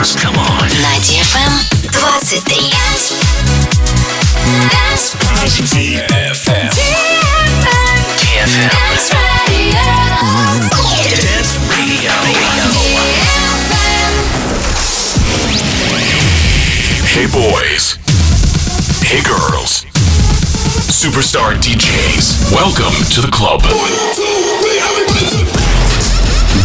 dance. Come on. На DFM 23. DFM. DFM. Dance Radio. Hey boys. Hey girls. Superstar DJs. Welcome to the club.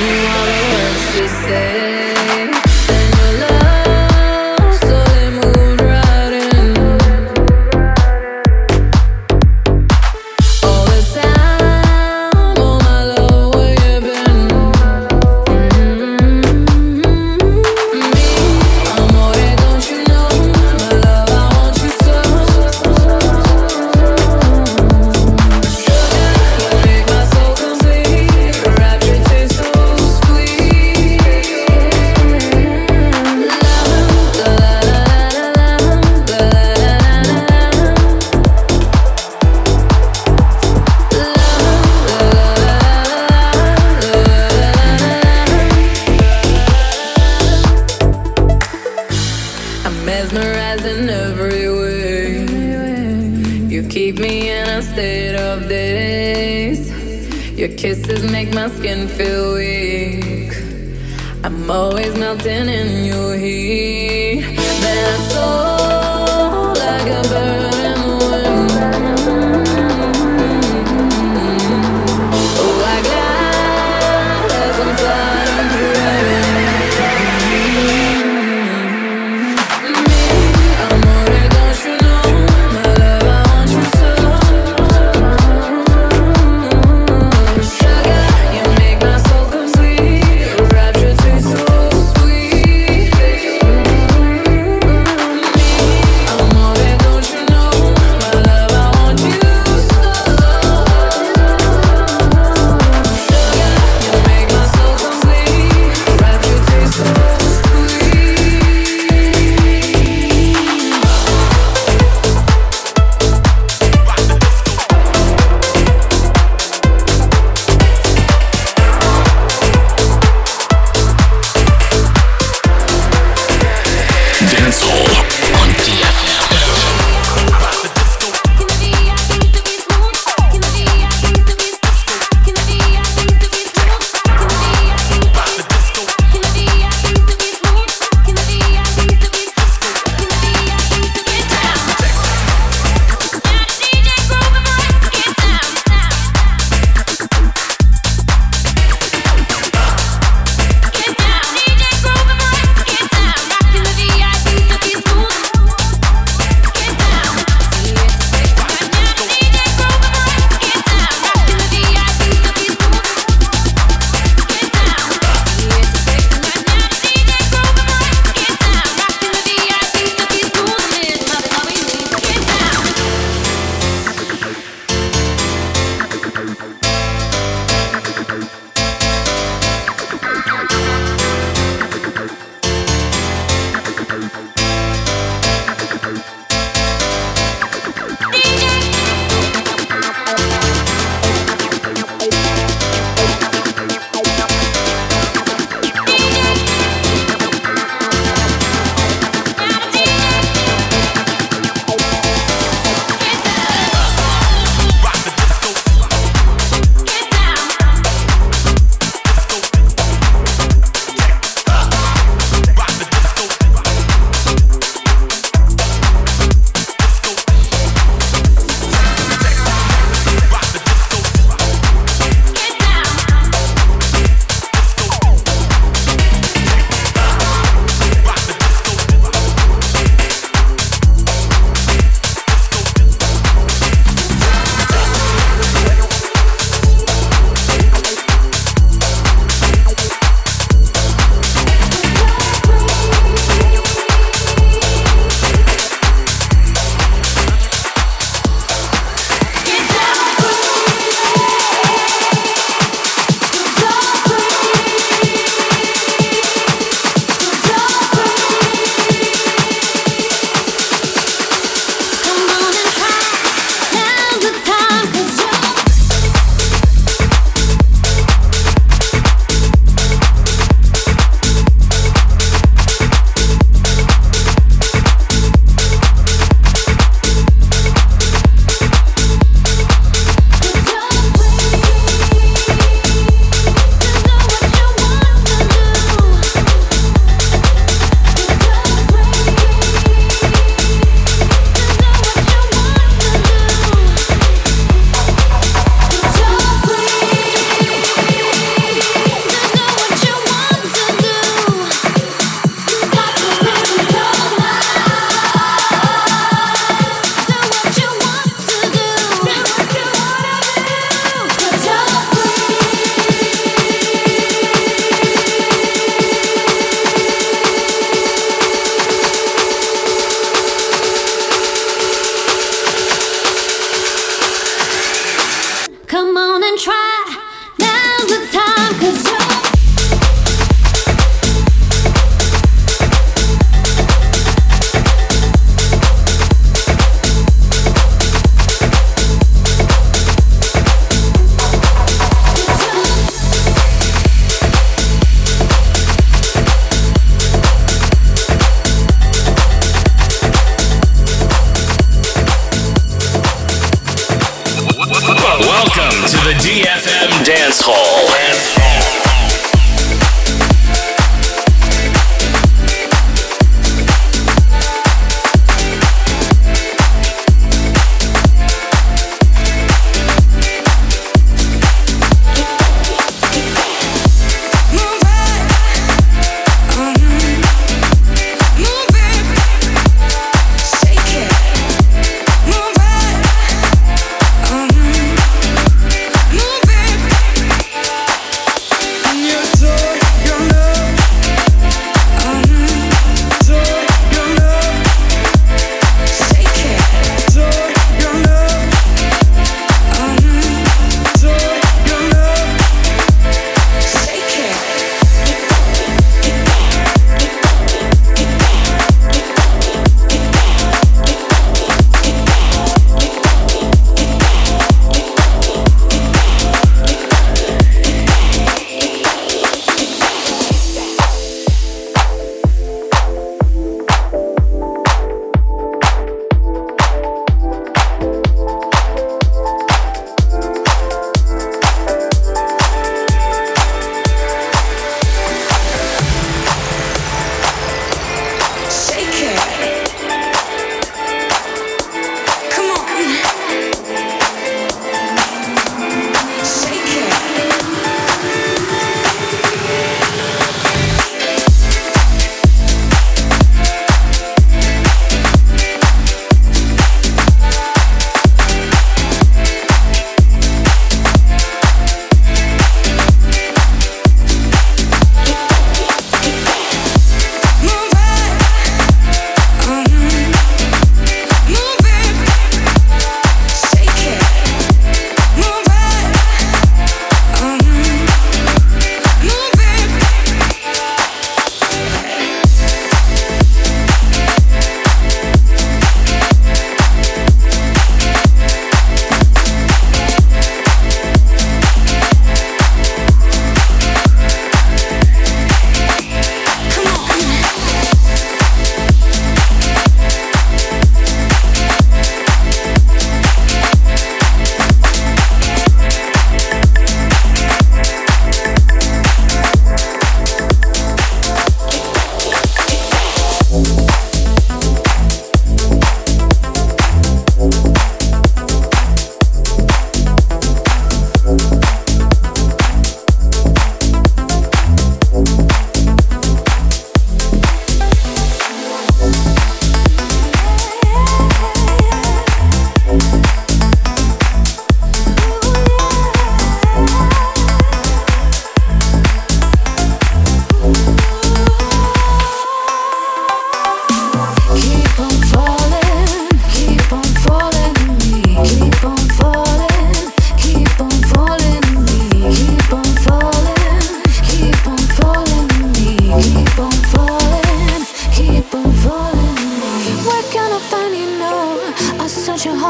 me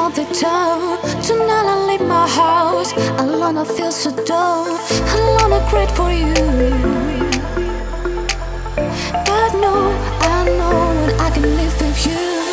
of the town. Tonight I leave my house. Alone I feel so down. Alone I cried for you. But no, I know when I can live with you.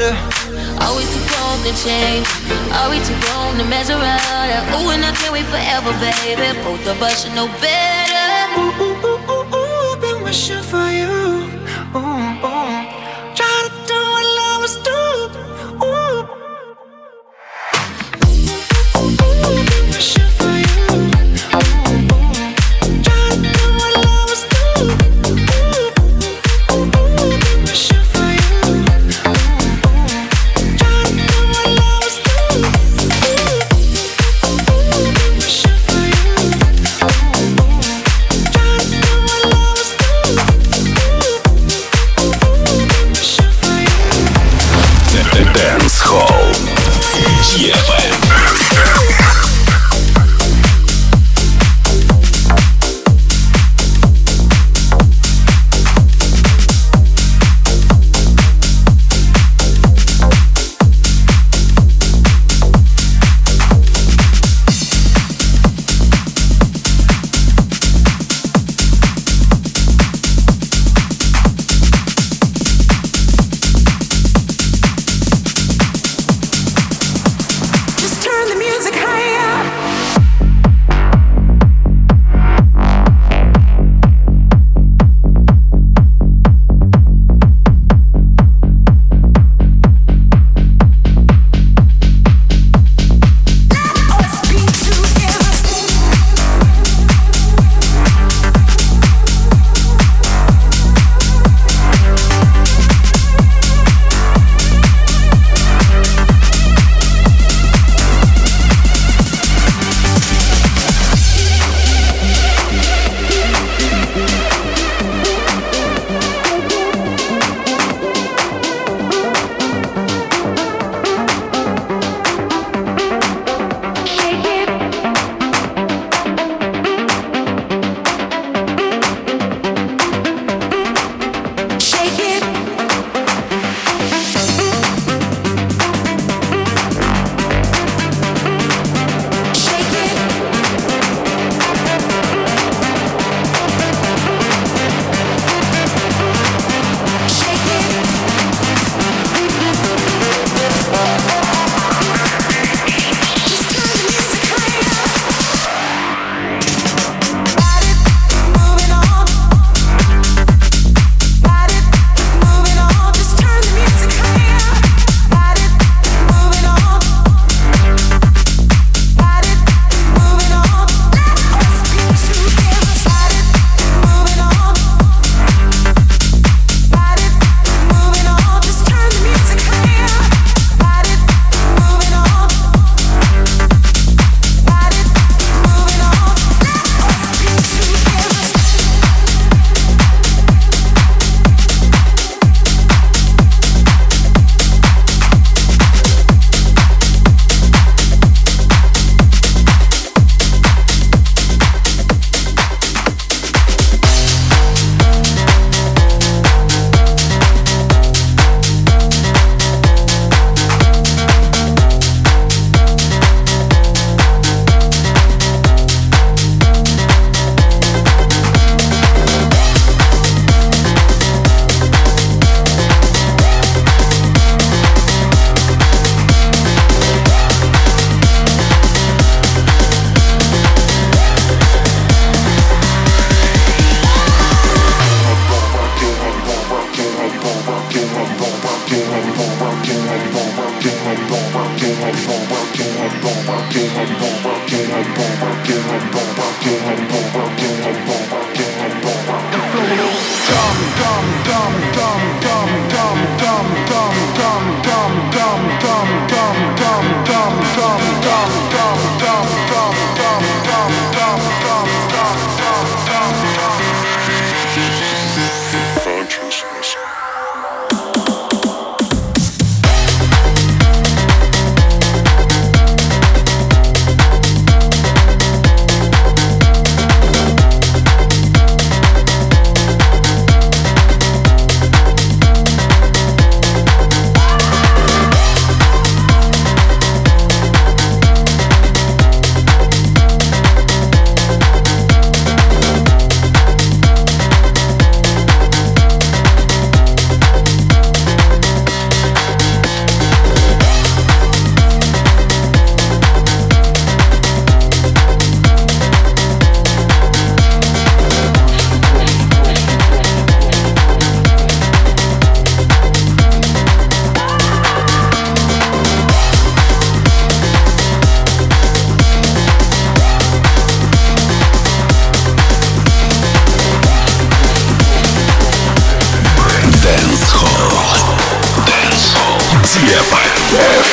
better. Are we too grown to change? Are we too grown to measure out? Ooh, and I can't wait forever, baby. Both of us should know better. Ooh, ooh, ooh, ooh, ooh, I've been wishing for you.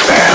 there.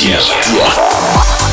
Дело. Дело.